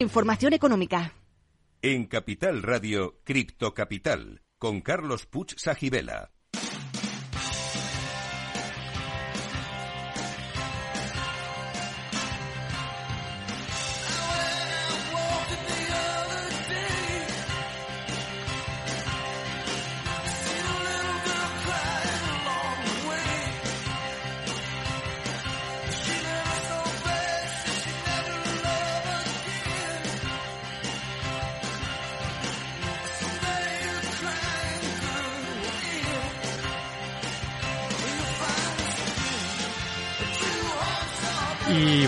Información económica. En Capital Radio, Cripto Capital, con Carlos Puch Sajibela.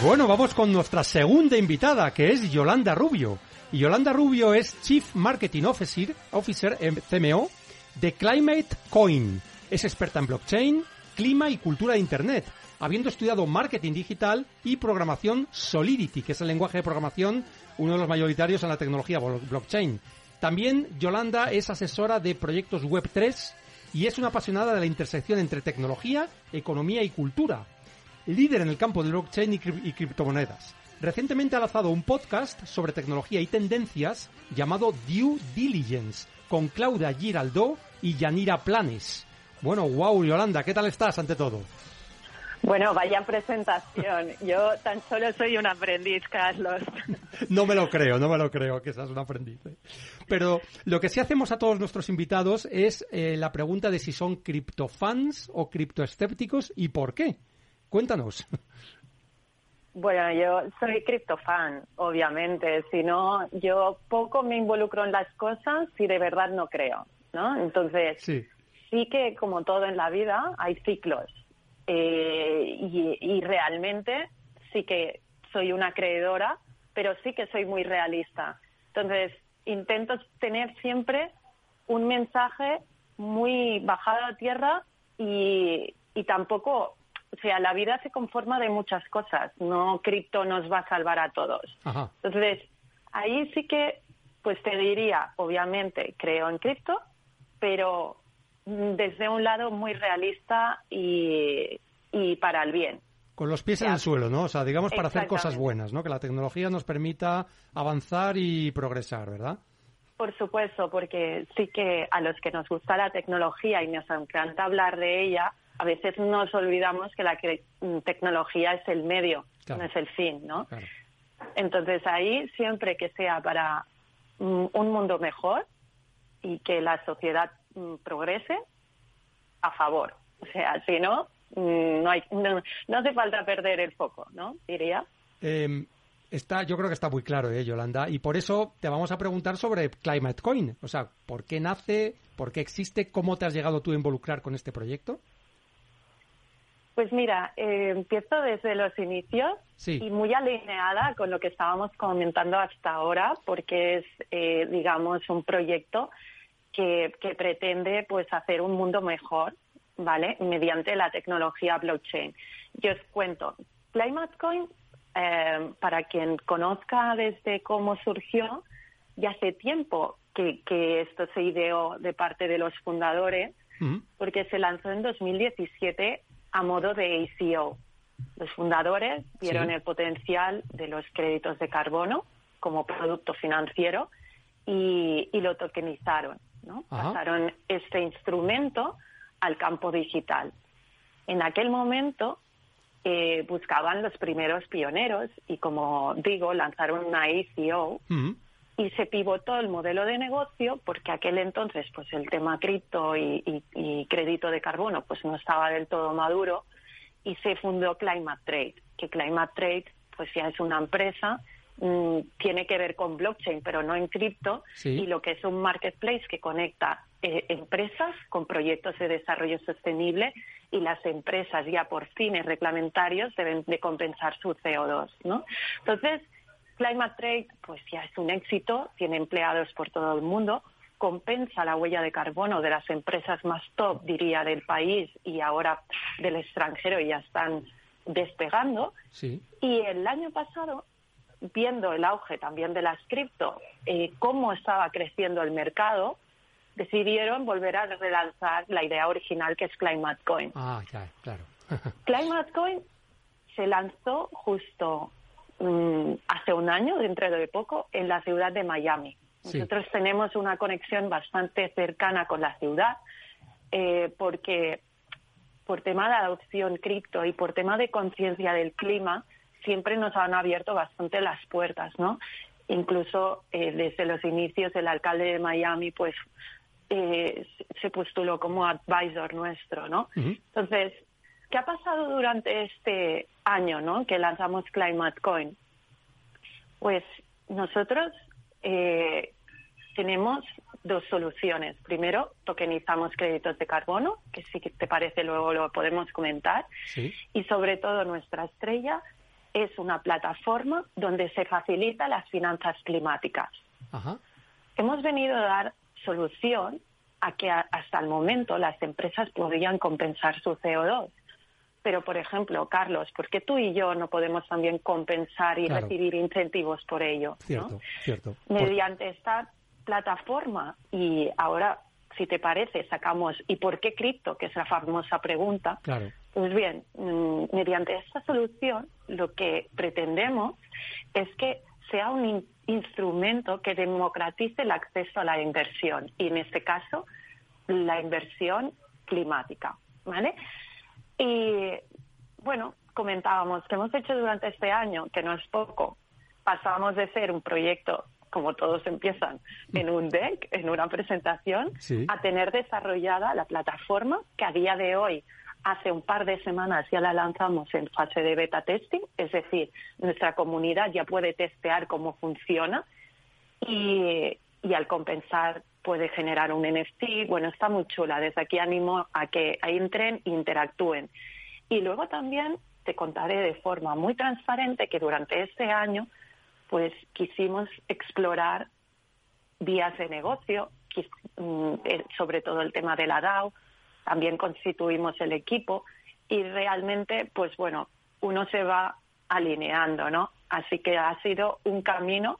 Bueno, vamos con nuestra segunda invitada, que es Yolanda Rubio. Y Yolanda Rubio es Chief Marketing Officer, Officer CMO de Climate Coin. Es experta en blockchain, clima y cultura de Internet, habiendo estudiado marketing digital y programación Solidity, que es el lenguaje de programación, uno de los mayoritarios en la tecnología blockchain. También Yolanda es asesora de proyectos Web3 y es una apasionada de la intersección entre tecnología, economía y cultura líder en el campo de blockchain y, criptomonedas. Recientemente ha lanzado un podcast sobre tecnología y tendencias llamado Due Diligence con Claudia Giraldo y Yanira Planes. Bueno, wow, Yolanda, ¿qué tal estás ante todo? Bueno, vaya presentación. Yo tan solo soy un aprendiz, Carlos. No me lo creo, no me lo creo que seas un aprendiz. ¿eh? Pero lo que sí hacemos a todos nuestros invitados es eh, la pregunta de si son criptofans o criptoescépticos y por qué. Cuéntanos. Bueno, yo soy criptofan, obviamente. Si no, yo poco me involucro en las cosas si de verdad no creo, ¿no? Entonces, sí, que como todo en la vida hay ciclos. Eh, y, y realmente sí que soy una creedora, pero sí que soy muy realista. Entonces, intento tener siempre un mensaje muy bajado a tierra y, y tampoco o sea, la vida se conforma de muchas cosas, no cripto nos va a salvar a todos. Entonces, ahí sí que, pues te diría, obviamente, creo en cripto, pero desde un lado muy realista y, para el bien. Con los pies en el suelo, ¿no? O sea, digamos para hacer cosas buenas, ¿no? Que la tecnología nos permita avanzar y progresar, ¿verdad? Por supuesto, porque sí que a los que nos gusta la tecnología y nos encanta hablar de ella, a veces nos olvidamos que la mm, tecnología es el medio, no es el fin, ¿no? Entonces ahí siempre que sea para mm, un mundo mejor y que la sociedad mm, progrese, a favor. O sea, si no, no, hay, no, hace falta perder el foco, ¿no? Diría. Em, está, yo creo que está muy claro, ¿eh, Yolanda? Y por eso te vamos a preguntar sobre Climate Coin. O sea, ¿por qué nace? ¿Por qué existe? ¿Cómo te has llegado tú a involucrar con este proyecto? Pues mira, eh, empiezo desde los inicios y muy alineada con lo que estábamos comentando hasta ahora, porque es, eh, digamos, un proyecto que, pretende pues hacer un mundo mejor, ¿vale? Mediante la tecnología blockchain. Yo os cuento, ClimateCoin, eh, para quien conozca desde cómo surgió, ya hace tiempo que, esto se ideó de parte de los fundadores, porque se lanzó en 2017 a modo de ACO. Los fundadores vieron el potencial de los créditos de carbono como producto financiero y, lo tokenizaron. ¿no? Pasaron este instrumento al campo digital. En aquel momento eh, buscaban los primeros pioneros y, como digo, lanzaron una ACO y se pivotó el modelo de negocio porque aquel entonces pues el tema cripto y, crédito de carbono pues no estaba del todo maduro y se fundó Climate Trade, que Climate Trade pues ya es una empresa mm, tiene que ver con blockchain, pero no en cripto, y lo que es un marketplace que conecta eh, empresas con proyectos de desarrollo sostenible y las empresas ya por fines reglamentarios deben de compensar su CO2, ¿no? Entonces, Climate Trade pues ya es un éxito, tiene empleados por todo el mundo, compensa la huella de carbono de las empresas más top, diría, del país y ahora del extranjero y ya están despegando. Y el año pasado, viendo el auge también de las cripto, eh, cómo estaba creciendo el mercado, decidieron volver a relanzar la idea original que es Climate Coin. Ah, claro. Climate Coin se lanzó justo mm, hace un año, dentro de poco, en la ciudad de Miami. Nosotros tenemos una conexión bastante cercana con la ciudad eh, porque por tema de adopción cripto y por tema de conciencia del clima siempre nos han abierto bastante las puertas, ¿no? Incluso eh, desde los inicios el alcalde de Miami pues eh, se postuló como advisor nuestro, ¿no? Entonces, ¿qué ha pasado durante este año, ¿no? Que lanzamos Climate Coin? Pues nosotros eh, tenemos dos soluciones. Primero, tokenizamos créditos de carbono, que sí que te parece luego lo podemos comentar. Y sobre todo nuestra estrella es una plataforma donde se facilita las finanzas climáticas. Hemos venido a dar solución a que hasta el momento las empresas podrían compensar su CO2. Pero, por ejemplo, Carlos, ¿por qué tú y yo no podemos también compensar y recibir incentivos por ello? Cierto, cierto. Mediante esta plataforma y ahora, si te parece, sacamos ¿y por qué cripto? que es la famosa pregunta. Claro. Pues bien, mm, mediante esta solución lo que pretendemos es que sea un instrumento que democratice el acceso a la inversión y en este caso la inversión climática, ¿vale? Y bueno, comentábamos que hemos hecho durante este año, que no es poco, pasamos de ser un proyecto como todos empiezan en un deck, en una presentación, a tener desarrollada la plataforma que a día de hoy hace un par de semanas ya la lanzamos en fase de beta testing, es decir, nuestra comunidad ya puede testear cómo funciona y, y al compensar puede generar un NFT. Bueno, está muy chula. Desde aquí animo a que entren e interactúen. Y luego también te contaré de forma muy transparente que durante este año pues quisimos explorar vías de negocio, mm, eh, sobre todo el tema de la DAO, también constituimos el equipo y realmente, pues bueno, uno se va alineando, ¿no? Así que ha sido un camino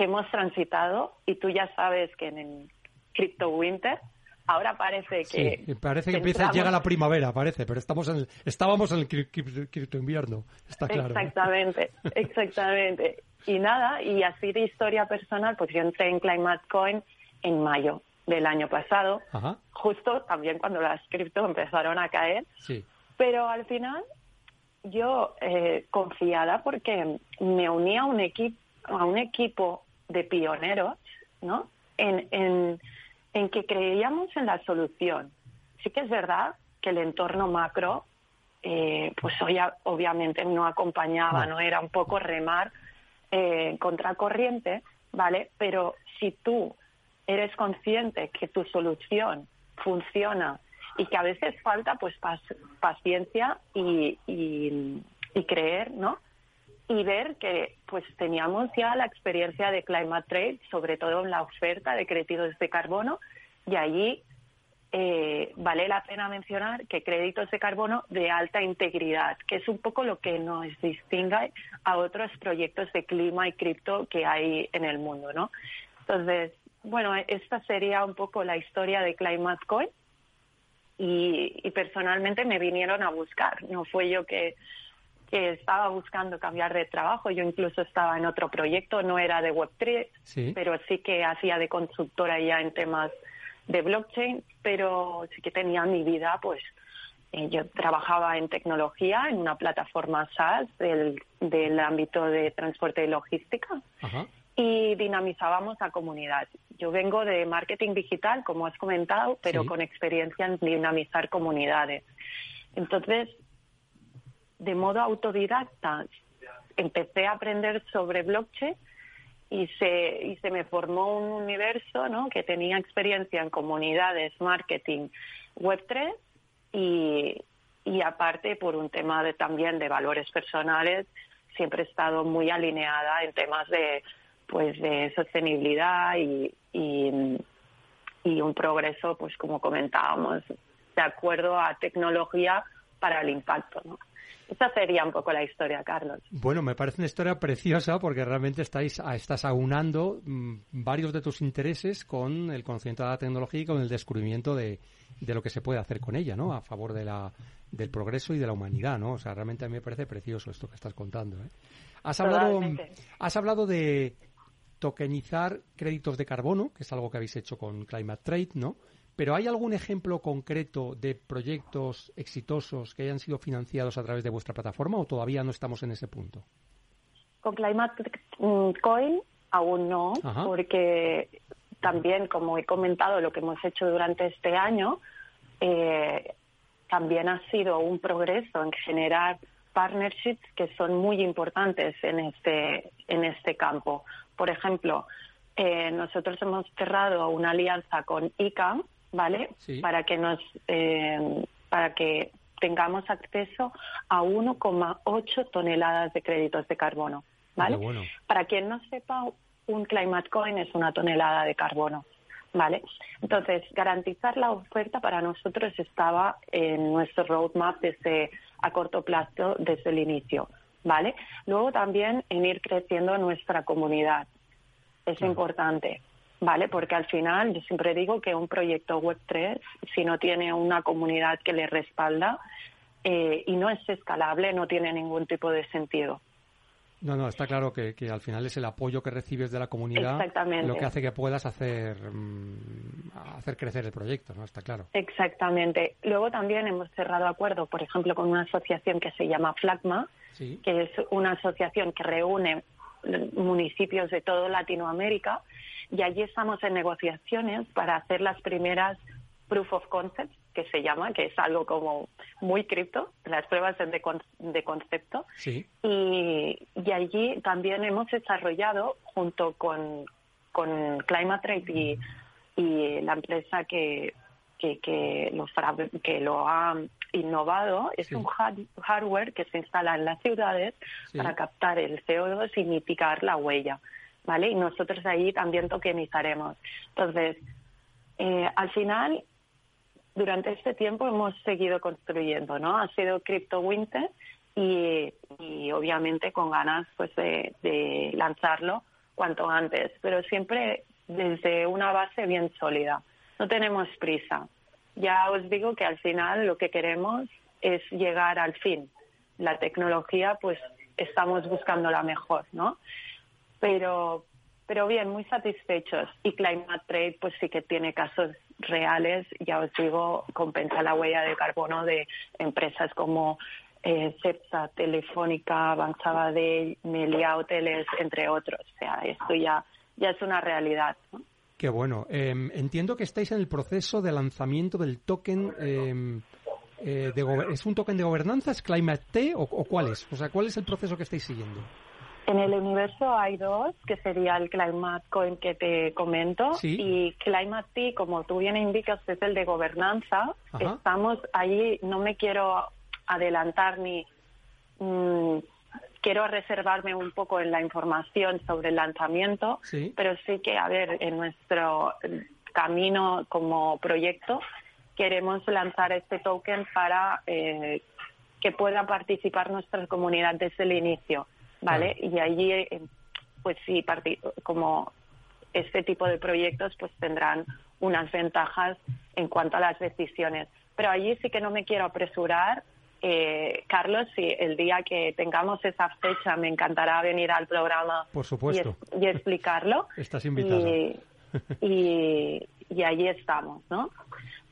que hemos transitado y tú ya sabes que en el Crypto Winter ahora parece que... Sí, parece que, empieza, llega la primavera, parece, pero estamos en estábamos en el cripto invierno, está claro. Exactamente, exactamente. Y nada, y así de historia personal, pues yo entré en Climate Coin en mayo del año pasado, justo también cuando las cripto empezaron a caer. Sí. Pero al final yo eh, confiada porque me uní a un equipo a un equipo de pioneros, ¿no? En, en, en que creíamos en la solución. Sí que es verdad que el entorno macro, eh, pues hoy obviamente no acompañaba, no era un poco remar eh, contracorriente, ¿vale? Pero si tú eres consciente que tu solución funciona y que a veces falta pues paciencia y, y, creer, ¿no? Y ver que pues teníamos ya la experiencia de Climate Trade, sobre todo en la oferta de créditos de carbono, y allí eh, vale la pena mencionar que créditos de carbono de alta integridad, que es un poco lo que nos distingue a otros proyectos de clima y cripto que hay en el mundo, ¿no? Entonces, bueno, esta sería un poco la historia de Climate Coin y, y personalmente me vinieron a buscar, no fue yo que que estaba buscando cambiar de trabajo. Yo incluso estaba en otro proyecto, no era de Web3, pero sí que hacía de consultora ya en temas de blockchain, pero sí que tenía mi vida, pues eh, yo trabajaba en tecnología en una plataforma SaaS del, del ámbito de transporte y logística y dinamizábamos a comunidad. Yo vengo de marketing digital, como has comentado, pero con experiencia en dinamizar comunidades. Entonces, de modo autodidacta, empecé a aprender sobre blockchain y se, y se me formó un universo ¿no? que tenía experiencia en comunidades, marketing, Web3 y, y aparte por un tema de, también de valores personales, siempre he estado muy alineada en temas de pues de sostenibilidad y, y, un progreso, pues como comentábamos, de acuerdo a tecnología para el impacto. Esa sería un poco la historia, Carlos. Bueno, me parece una historia preciosa porque realmente estáis, estás aunando mm, varios de tus intereses con el conocimiento de la tecnología y con el descubrimiento de, de lo que se puede hacer con ella, ¿no? A favor de la, del progreso y de la humanidad, ¿no? O sea, realmente a mí me parece precioso esto que estás contando, ¿eh? Has hablado, has hablado de tokenizar créditos de carbono, que es algo que habéis hecho con Climate Trade, ¿no? Pero ¿hay algún ejemplo concreto de proyectos exitosos que hayan sido financiados a través de vuestra plataforma o todavía no estamos en ese punto? Con Climate Coin aún no, porque también, como he comentado, lo que hemos hecho durante este año eh, también ha sido un progreso en generar partnerships que son muy importantes en este, en este campo. Por ejemplo, eh, nosotros hemos cerrado una alianza con ICA, ¿vale? Para que nos, eh, para que tengamos acceso a 1,8 toneladas de créditos de carbono, ¿vale? Para quien no sepa, un climate coin es una tonelada de carbono. ¿Vale? Entonces, garantizar la oferta para nosotros estaba en nuestro roadmap desde a corto plazo desde el inicio, ¿vale? Luego también en ir creciendo nuestra comunidad. Es importante, ¿vale? Porque al final yo siempre digo que un proyecto Web3, si no tiene una comunidad que le respalda eh, y no es escalable, no tiene ningún tipo de sentido. No, no, está claro que, al final es el apoyo que recibes de la comunidad lo que hace que puedas hacer, mm, hacer crecer el proyecto, ¿no? Está claro. Exactamente. Luego también hemos cerrado acuerdo, por ejemplo, con una asociación que se llama FLAGMA, que es una asociación que reúne municipios de toda Latinoamérica y allí estamos en negociaciones para hacer las primeras proof of concepts que se llama, que es algo como muy cripto, las pruebas de, de concepto. Sí. Y, y, allí también hemos desarrollado, junto con, con Climate y, y la empresa que, que, que, lo, que lo ha innovado, es un hardware que se instala en las ciudades para captar el CO2 y mitigar la huella. ¿Vale? Y nosotros ahí también tokenizaremos. Entonces, eh, al final, durante este tiempo hemos seguido construyendo, ¿no? Ha sido Crypto Winter y, obviamente con ganas pues de, lanzarlo cuanto antes, pero siempre desde una base bien sólida. No tenemos prisa. Ya os digo que al final lo que queremos es llegar al fin. La tecnología, pues estamos buscando la mejor, ¿no? Pero, pero bien, muy satisfechos. Y Climate Trade, pues sí que tiene casos reales, ya os digo, compensa la huella de carbono de empresas como eh, Cepsa, Telefónica, Bank Sabadell, Melia Hoteles, entre otros. O sea, esto ya, ya es una realidad. Qué bueno. Em, entiendo que estáis en el proceso de lanzamiento del token. Em, eh, de ¿Es un token de gobernanza? ¿Es Climate T o cuál es? O sea, ¿cuál es el proceso que estáis siguiendo? En el universo hay dos, que sería el Climate Coin que te comento y Climate T, como tú bien indicas, es el de gobernanza. Estamos ahí, no me quiero adelantar ni mm, quiero reservarme un poco en la información sobre el lanzamiento, pero sí que, a ver, en nuestro camino como proyecto queremos lanzar este token para eh, que pueda participar nuestra comunidad desde el inicio. ¿Vale? Y allí, eh, pues sí, como este tipo de proyectos, pues tendrán unas ventajas en cuanto a las decisiones. Pero allí sí que no me quiero apresurar. Eh, Carlos, si el día que tengamos esa fecha me encantará venir al programa Por supuesto. Y, explicarlo. Estás invitado. Y, y, allí estamos, ¿no?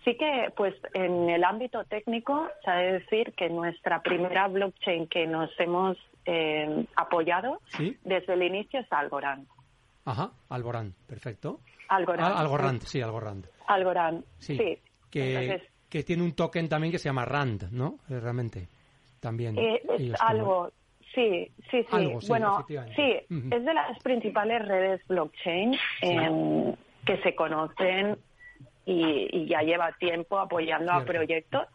Sí que, pues, en el ámbito técnico, se ha de decir que nuestra primera blockchain que nos hemos eh, apoyado desde el inicio es Algorand. Ajá, Algorand, perfecto. Algorand. Ah, Algorand, sí, Algorand. Algorand, sí. Que, que tiene un token también que se llama RAND, ¿no? Eh, realmente, también. Eh, es algo, sí, sí, sí. bueno, sí, es de las principales redes blockchain em, que se conocen y, ya lleva tiempo apoyando a proyectos.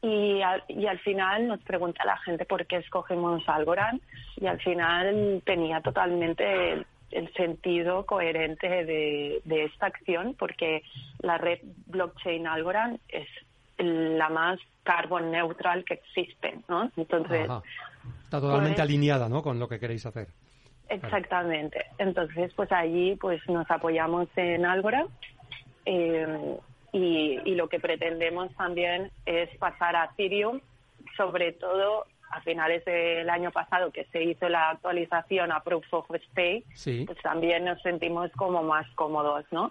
Y al, y al final nos pregunta la gente por qué escogemos Algorand y al final tenía totalmente el, sentido coherente de, esta acción porque la red blockchain Algorand es la más carbon neutral que existe, ¿no? Entonces... Está totalmente pues alineada, ¿no? Con lo que queréis hacer. Exactamente. Entonces, pues allí pues nos apoyamos en Algorand eh, y, lo que pretendemos también es pasar a Ethereum, sobre todo a finales del año pasado que se hizo la actualización a Proof of Stake, pues también nos sentimos como más cómodos, ¿no?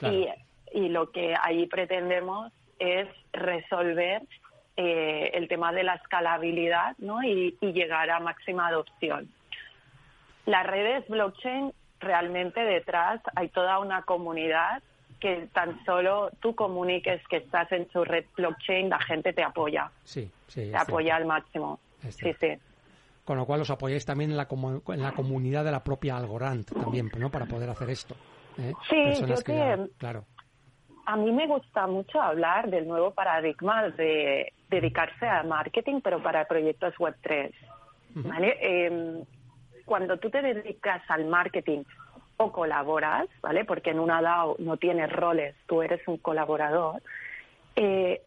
Y, y lo que ahí pretendemos es resolver eh, el tema de la escalabilidad ¿no? y, llegar a máxima adopción. Las redes blockchain, realmente detrás hay toda una comunidad que tan solo tú comuniques que estás en su red blockchain, la gente te apoya. Sí, sí. Te apoya al máximo. Sí, sí. Con lo cual os apoyáis también en la, en la comunidad de la propia Algorand también, ¿no? Para poder hacer esto. ¿eh? Sí, yo que, claro. a mí me gusta mucho hablar del nuevo paradigma de dedicarse a marketing, pero para proyectos Web3. ¿vale? Em, cuando tú te dedicas al marketing o colaboras, ¿vale? Porque en una DAO no tienes roles, tú eres un colaborador. Eh,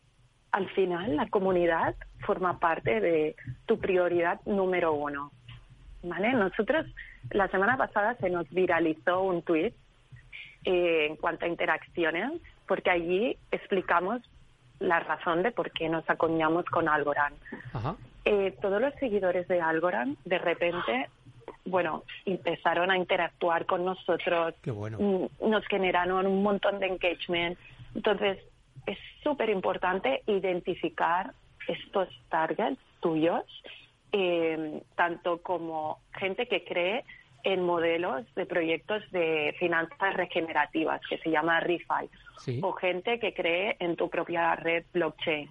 al final la comunidad forma parte de tu prioridad número uno. ¿Vale? Nosotros la semana pasada se nos viralizó un tweet eh, en cuanto a interacciones, porque allí explicamos la razón de por qué nos acoñamos con Algorand. Eh, todos los seguidores de Algorand de repente bueno, empezaron a interactuar con nosotros, mm, nos generaron un montón de engagement. Entonces, es súper importante identificar estos targets tuyos, eh, tanto como gente que cree en modelos de proyectos de finanzas regenerativas, que se llama ReFi, o gente que cree en tu propia red blockchain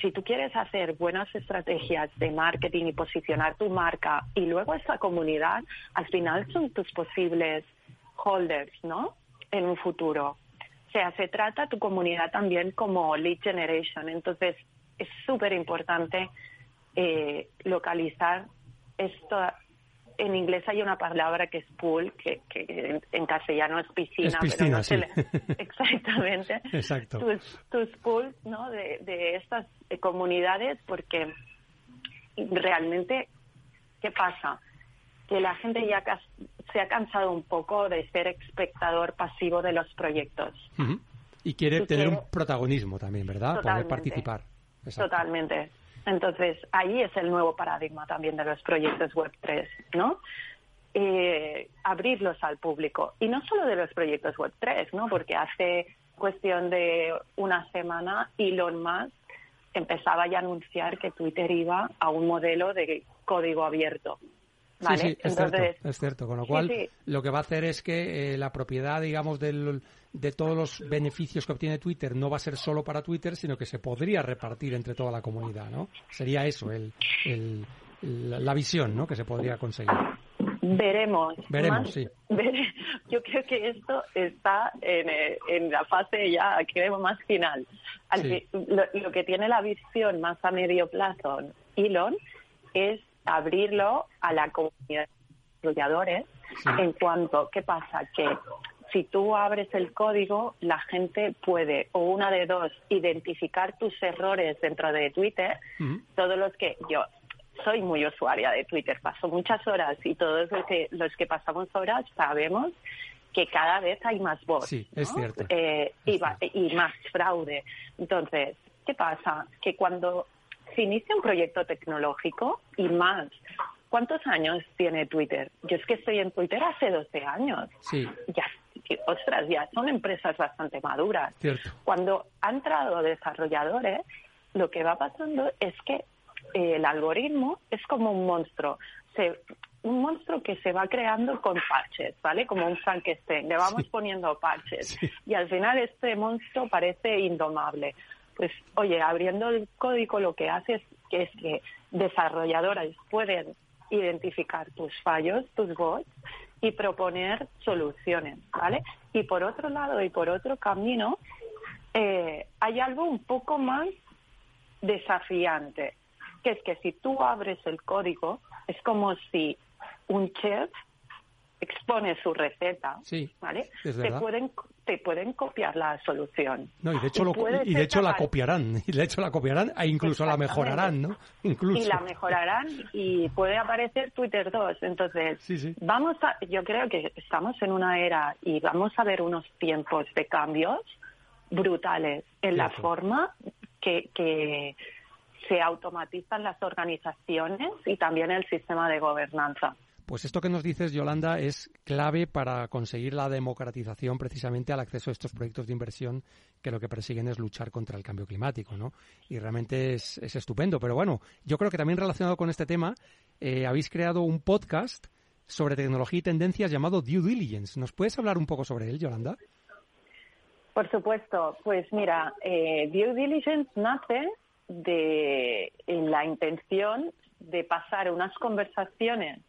si tú quieres hacer buenas estrategias de marketing y posicionar tu marca y luego esa comunidad, al final son tus posibles holders, ¿no? En un futuro. O sea, se trata tu comunidad también como lead generation. Entonces, es súper importante eh, localizar esto, en inglés hay una palabra que es pool, que, en, castellano es piscina, pero no se exactamente. Exacto. Tus, tus pools ¿no? de, de estas comunidades, porque realmente, ¿qué pasa? Que la gente ya se ha cansado un poco de ser espectador pasivo de los proyectos. Y quiere tener un protagonismo también, ¿verdad? Poder participar. Totalmente. Entonces, ahí es el nuevo paradigma también de los proyectos Web3, ¿no? Eh, abrirlos al público. Y no solo de los proyectos Web3, ¿no? Porque hace cuestión de una semana Elon Musk empezaba ya a anunciar que Twitter iba a un modelo de código abierto. ¿Vale? Sí, sí, es, cierto, es cierto. Con lo cual, lo que va a hacer es que eh, la propiedad, digamos, del, de todos los beneficios que obtiene Twitter no va a ser solo para Twitter, sino que se podría repartir entre toda la comunidad, ¿no? Sería eso, el, la visión, ¿no? Que se podría conseguir. Veremos. Veremos, sí. yo creo que esto está en, en la fase ya, creo, más final. lo, que tiene la visión más a medio plazo Elon es abrirlo a la comunidad de desarrolladores en cuanto, ¿qué pasa? Que si tú abres el código, la gente puede, o una de dos, identificar tus errores dentro de Twitter, todos los que yo soy muy usuaria de Twitter, paso muchas horas y todos los que, los que pasamos horas sabemos que cada vez hay más bots. Sí, es cierto. Eh, y, y más fraude. Entonces, ¿qué pasa? Que cuando se inicia un proyecto tecnológico y más ¿Cuántos años tiene Twitter? Yo es que estoy en Twitter hace 12 años. Sí. Ya, ostras, ya son empresas bastante maduras. Cierto. Cuando han entrado desarrolladores, lo que va pasando es que eh, el algoritmo es como un monstruo. Se, un monstruo que se va creando con parches, ¿vale? Como un Frankenstein. Le vamos poniendo parches. Y al final este monstruo parece indomable. Pues, oye, abriendo el código lo que hace es que, es que desarrolladores pueden identificar tus fallos, tus bots y proponer soluciones, ¿vale? Y por otro lado y por otro camino, eh, hay algo un poco más desafiante, que es que si tú abres el código, es como si un chef expone su receta, ¿vale? te pueden te pueden copiar la solución. No, y de hecho, y, de hecho la copiarán, y de hecho la copiarán e incluso la mejorarán, ¿no? Incluso. Y la mejorarán y puede aparecer Twitter 2. Entonces, vamos a, yo creo que estamos en una era y vamos a ver unos tiempos de cambios brutales en la forma que, que se automatizan las organizaciones y también el sistema de gobernanza. Pues esto que nos dices, Yolanda, es clave para conseguir la democratización precisamente al acceso a estos proyectos de inversión que lo que persiguen es luchar contra el cambio climático, ¿no? Y realmente es, estupendo. Pero bueno, yo creo que también relacionado con este tema, eh, habéis creado un podcast sobre tecnología y tendencias llamado Due Diligence. ¿Nos puedes hablar un poco sobre él, Yolanda? Por supuesto. Pues mira, eh, Due Diligence nace de la intención de pasar unas conversaciones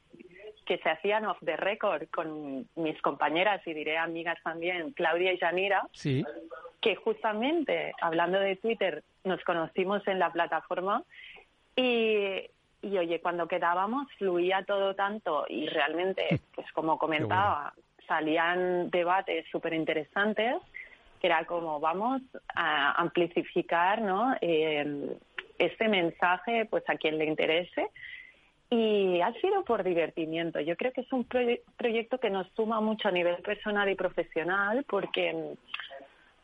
que se hacían off the record con mis compañeras y diré amigas también, Claudia y Janira, sí. que justamente hablando de Twitter nos conocimos en la plataforma y, y oye, cuando quedábamos fluía todo tanto y realmente, pues como comentaba, salían debates súper interesantes que era como vamos a amplificar ¿no? Eh, este mensaje pues a quien le interese y ha sido por divertimiento. Yo creo que es un proyecto que nos suma mucho a nivel personal y profesional porque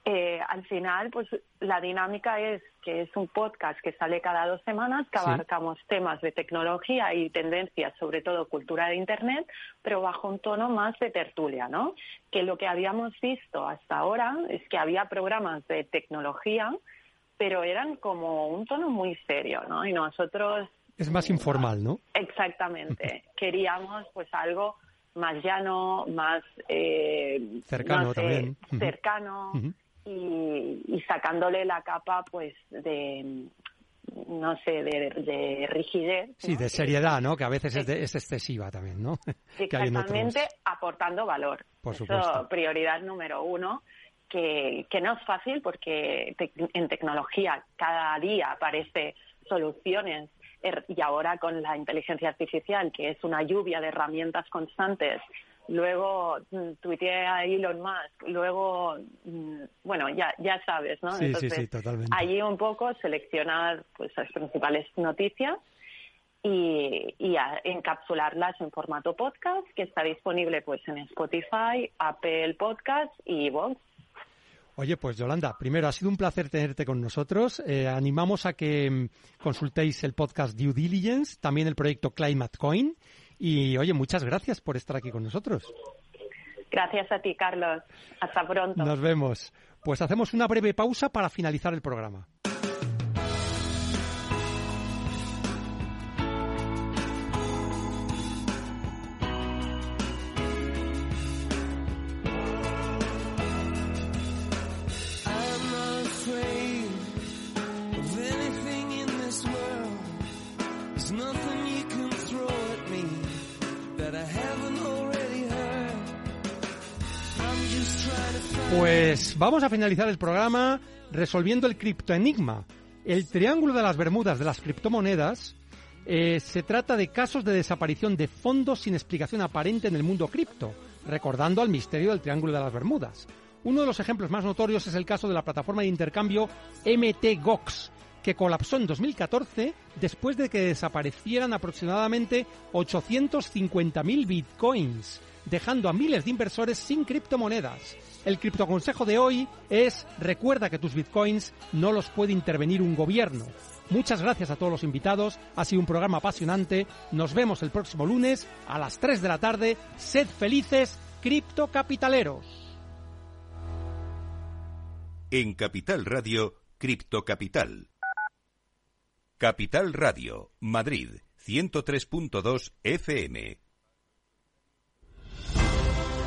eh, al final pues la dinámica es que es un podcast que sale cada dos semanas, que abarcamos temas de tecnología y tendencias, sobre todo cultura de Internet, pero bajo un tono más de tertulia, ¿no? Que lo que habíamos visto hasta ahora es que había programas de tecnología pero eran como un tono muy serio, ¿no? Y nosotros es más informal, ¿no? Exactamente. Queríamos pues algo más llano, más eh, cercano también. Cercano y, sacándole la capa pues de no sé, de, rigidez. Sí, de seriedad, ¿no? Que a veces es, excesiva también, ¿no? Exactamente, aportando valor. Por supuesto. prioridad número uno. Que, que no es fácil porque en tecnología cada día aparece soluciones y ahora con la inteligencia artificial, que es una lluvia de herramientas constantes, luego mm, tuiteé a Elon Musk, luego, mm, bueno, ya, ya sabes, ¿no? Sí, sí, sí, totalmente. Allí un poco seleccionar pues, las principales noticias y, y encapsularlas en formato podcast, que está disponible pues en Spotify, Apple Podcast y Vox. Oye, pues Yolanda, primero ha sido un placer tenerte con nosotros. Eh, animamos a que mm, consultéis el podcast Due Diligence, también el proyecto Climate Coin. Y oye, muchas gracias por estar aquí con nosotros. Gracias a ti, Carlos. Hasta pronto. Nos vemos. Pues hacemos una breve pausa para finalizar el programa. Pues vamos a finalizar el programa resolviendo el criptoenigma. El triángulo de las Bermudas de las criptomonedas eh, se trata de casos de desaparición de fondos sin explicación aparente en el mundo cripto, recordando al misterio del triángulo de las Bermudas. Uno de los ejemplos más notorios es el caso de la plataforma de intercambio MTGOX, que colapsó en 2014 después de que desaparecieran aproximadamente 850.000 bitcoins, dejando a miles de inversores sin criptomonedas. El criptoconsejo de hoy es recuerda que tus bitcoins no los puede intervenir un gobierno. Muchas gracias a todos los invitados, ha sido un programa apasionante. Nos vemos el próximo lunes a las 3 de la tarde. Sed felices, criptocapitaleros. En Capital Radio, Cripto Capital. Capital Radio, Madrid, 103.2 FM.